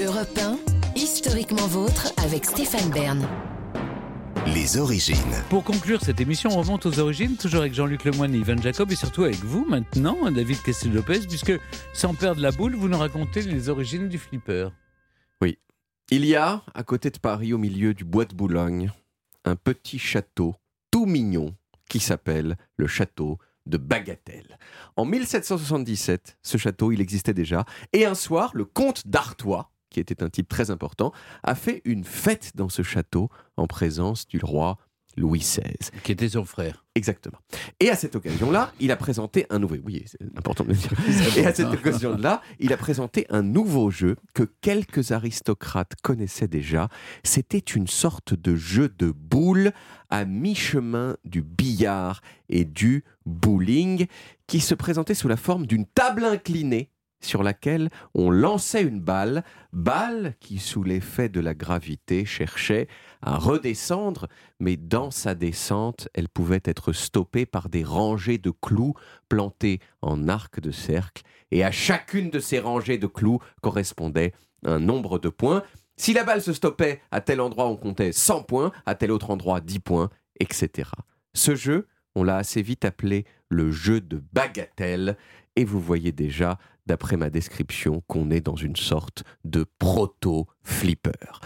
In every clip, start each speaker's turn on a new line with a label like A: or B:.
A: Europe 1, historiquement vôtre avec Stéphane Bern.
B: Les origines.
C: Pour conclure cette émission, on remonte aux origines, toujours avec Jean-Luc Lemoyne et Ivan Jacob, et surtout avec vous maintenant, David Castel-Lopez, puisque sans perdre la boule, vous nous racontez les origines du flipper.
D: Oui. Il y a, à côté de Paris, au milieu du bois de Boulogne, un petit château tout mignon qui s'appelle le château de Bagatelle. En 1777, ce château, il existait déjà, et un soir, le comte d'Artois, qui était un type très important, a fait une fête dans ce château en présence du roi Louis XVI.
C: Qui était son frère.
D: Exactement. Et à cette occasion-là, il a présenté un nouveau. Oui, c'est important de le dire. Et à cette occasion-là, il a présenté un nouveau jeu que quelques aristocrates connaissaient déjà. C'était une sorte de jeu de boules à mi-chemin du billard et du bowling qui se présentait sous la forme d'une table inclinée sur laquelle on lançait une balle, balle qui, sous l'effet de la gravité, cherchait à redescendre, mais dans sa descente, elle pouvait être stoppée par des rangées de clous plantés en arc de cercle, et à chacune de ces rangées de clous correspondait un nombre de points. Si la balle se stoppait à tel endroit, on comptait 100 points, à tel autre endroit 10 points, etc. Ce jeu, on l'a assez vite appelé le jeu de bagatelle, et vous voyez déjà d'après ma description, qu'on est dans une sorte de proto-flipper.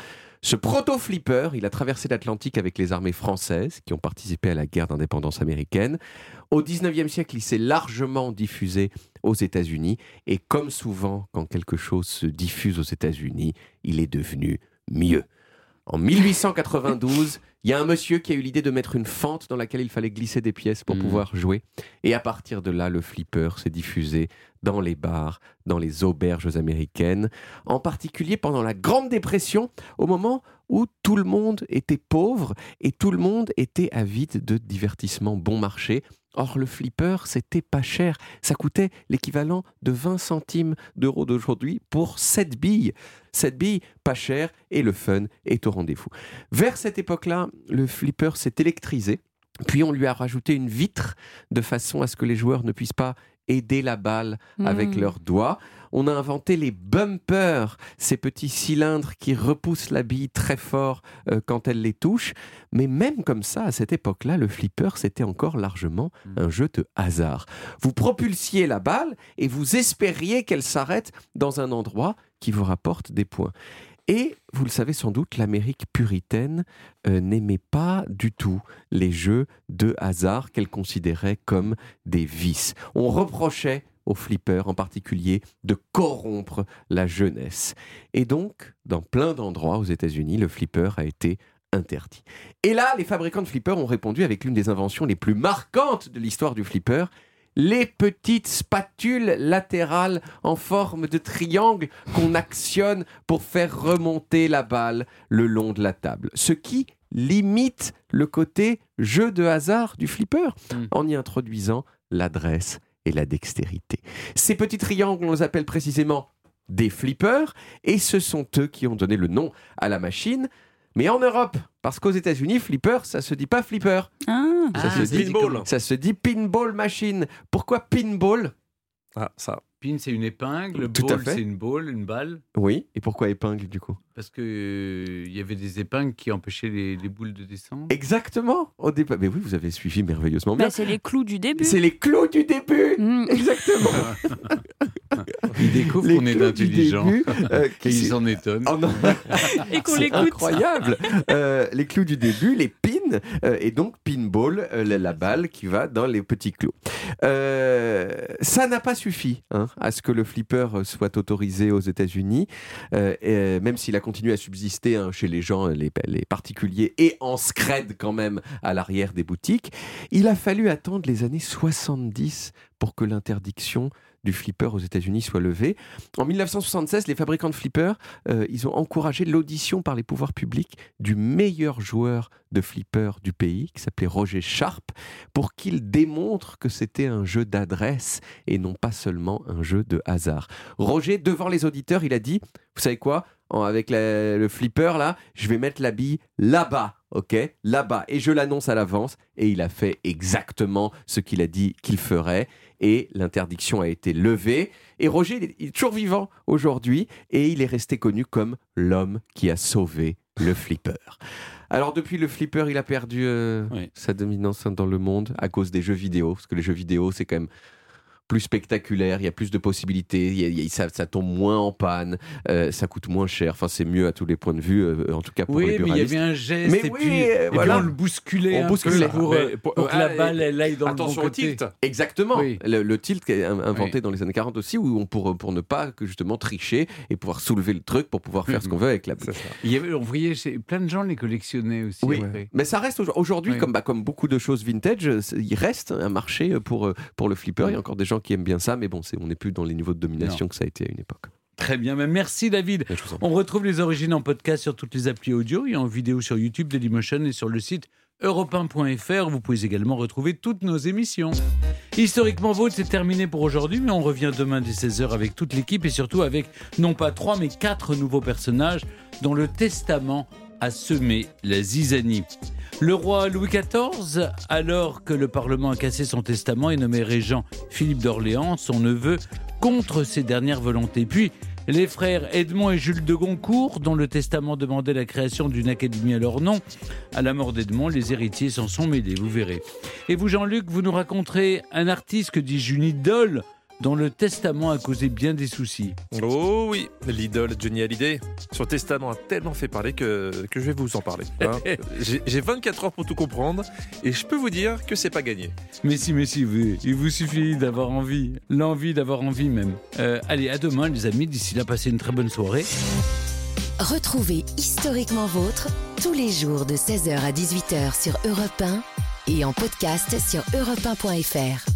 D: Ce proto-flipper, il a traversé l'Atlantique avec les armées françaises qui ont participé à la guerre d'indépendance américaine. Au 19e siècle, il s'est largement diffusé aux États-Unis. Et comme souvent, quand quelque chose se diffuse aux États-Unis, il est devenu mieux. En 1892, il y a un monsieur qui a eu l'idée de mettre une fente dans laquelle il fallait glisser des pièces pour mmh. pouvoir jouer. Et à partir de là, le flipper s'est diffusé dans les bars, dans les auberges américaines, en particulier pendant la Grande Dépression, au moment où tout le monde était pauvre et tout le monde était avide de divertissements bon marché. Or, le flipper, c'était pas cher. Ça coûtait l'équivalent de 20 centimes d'euros d'aujourd'hui pour 7 billes. 7 billes, pas cher, et le fun est au rendez-vous. Vers cette époque-là, le flipper s'est électrisé. Puis on lui a rajouté une vitre de façon à ce que les joueurs ne puissent pas aider la balle avec hmm. leurs doigts. On a inventé les bumpers, ces petits cylindres qui repoussent la bille très fort euh, quand elle les touche. Mais même comme ça, à cette époque-là, le flipper, c'était encore largement hmm. un jeu de hasard. Vous propulsiez la balle et vous espériez qu'elle s'arrête dans un endroit qui vous rapporte des points. Et vous le savez sans doute, l'Amérique puritaine euh, n'aimait pas du tout les jeux de hasard qu'elle considérait comme des vices. On reprochait aux flippers en particulier de corrompre la jeunesse. Et donc, dans plein d'endroits aux États-Unis, le flipper a été interdit. Et là, les fabricants de flippers ont répondu avec l'une des inventions les plus marquantes de l'histoire du flipper, les petites spatules latérales en forme de triangle qu'on actionne pour faire remonter la balle le long de la table. Ce qui limite le côté jeu de hasard du flipper hmm. en y introduisant l'adresse et la dextérité. Ces petits triangles, on les appelle précisément des flippers et ce sont eux qui ont donné le nom à la machine. Mais en Europe, parce qu'aux États-Unis, flipper, ça se dit pas flipper.
E: Ah.
D: Ça, se dit, pinball. ça se dit pinball machine. Pourquoi pinball?
C: Ah, ça. Pin, c'est une épingle. Tout ball, c'est une balle, une balle.
D: Oui. Et pourquoi épingle, du coup?
C: Parce qu'il euh, il y avait des épingles qui empêchaient les, boules de descendre.
D: Exactement. Au départ. Mais oui, vous avez suivi merveilleusement bien.
E: Bah, c'est les clous du début.
D: C'est les clous du début.
E: Mm.
D: Exactement.
C: Ils découvrent qu'on est intelligent euh, et ils s'en étonnent.
D: Oh
E: et qu'on l'écoute.
D: Incroyable. Euh, les clous du début, les pins, euh, et donc pinball, la, balle qui va dans les petits clous. ça n'a pas suffi hein, à ce que le flipper soit autorisé aux États-Unis, même s'il a continué à subsister hein, chez les gens, les, les particuliers, et en scred quand même à l'arrière des boutiques. Il a fallu attendre les années 70 pour que l'interdiction du flipper aux États-Unis soit levée. En 1976, les fabricants de flippers, euh, ils ont encouragé l'audition par les pouvoirs publics du meilleur joueur de flipper du pays, qui s'appelait Roger Sharp, pour qu'il démontre que c'était un jeu d'adresse et non pas seulement un jeu de hasard. Roger, devant les auditeurs, il a dit, vous savez quoi? Avec le flipper là, je vais mettre la bille là-bas, ok? Là-bas. Et je l'annonce à l'avance. Et il a fait exactement ce qu'il a dit qu'il ferait. Et l'interdiction a été levée. Et Roger, il est- toujours vivant aujourd'hui et il est resté connu comme l'homme qui a sauvé le flipper. Alors depuis le flipper, il a perdu euh,
C: Oui.
D: sa dominance dans le monde à cause des jeux vidéo, parce que les jeux vidéo, c'est quand même plus spectaculaire, il y a plus de possibilités, il y a- il y a- ça, ça tombe moins en panne, euh, ça coûte moins cher, enfin c'est mieux à tous les points de vue, euh, en tout cas pour
C: Oui,
D: les
C: mais il y
D: buralistes.
C: avait un geste,
D: Mais
C: et,
D: oui,
C: puis,
D: euh,
C: et puis on le bousculait
D: On bousculait.
C: pour,
F: Mais
C: euh,
F: pour-
C: pour que
F: ah,
C: la balle elle aille dans
F: Attention
C: le
F: au
C: bon côté.
F: tilt.
D: Exactement.
C: Oui.
D: Le, le tilt qui est in- inventé
C: Oui.
D: dans les années 40 aussi, où on pour, pour ne pas que justement tricher et pouvoir soulever le truc pour pouvoir faire
C: Mhm.
D: ce qu'on veut avec la.
C: Il y avait, on voyait chez- plein de gens les collectionnaient aussi.
D: Oui.
C: après.
D: Mais ça reste aujourd- aujourd'hui,
C: Oui.
D: comme, bah, comme beaucoup de choses vintage, il reste un marché pour, pour le flipper. Il y a encore des gens qui aiment bien ça, mais bon, c'est- on n'est plus dans les niveaux de domination que ça a été à une époque.
C: Très bien, mais merci David. On retrouve les origines en podcast sur toutes les applis audio et en vidéo sur YouTube Dailymotion et sur le site europe1.fr. Vous pouvez également retrouver toutes nos émissions. Historiquement Vôtre, c'est terminé pour aujourd'hui, mais on revient demain dès 16h avec toute l'équipe et surtout avec non pas trois, mais quatre nouveaux personnages dont le testament a semé la zizanie. Le roi Louis XIV, alors que le Parlement a cassé son testament et nommé régent Philippe d'Orléans, son neveu, contre ses dernières volontés. Puis, les frères Edmond et Jules de Goncourt, dont le testament demandait la création d'une académie à leur nom. À la mort d'Edmond, les héritiers s'en sont mêlés, vous verrez. Et vous, Jean-Luc, vous nous raconterez un artiste que dis-je une idole dont le testament a causé bien des soucis.
F: Oh oui, l'idole Johnny Hallyday. Son testament a tellement fait parler que, que je vais vous en parler. hein. J'ai j'ai 24 heures pour tout comprendre et je peux vous dire que c'est pas gagné.
C: Mais si, mais si, vous- il vous suffit d'avoir envie, l'envie d'avoir envie même. Euh, allez, à demain les amis, d'ici là, passez une très bonne soirée.
A: Retrouvez Historiquement Vôtre tous les jours de 16h à 18h sur Europe 1 et en podcast sur europe1.fr.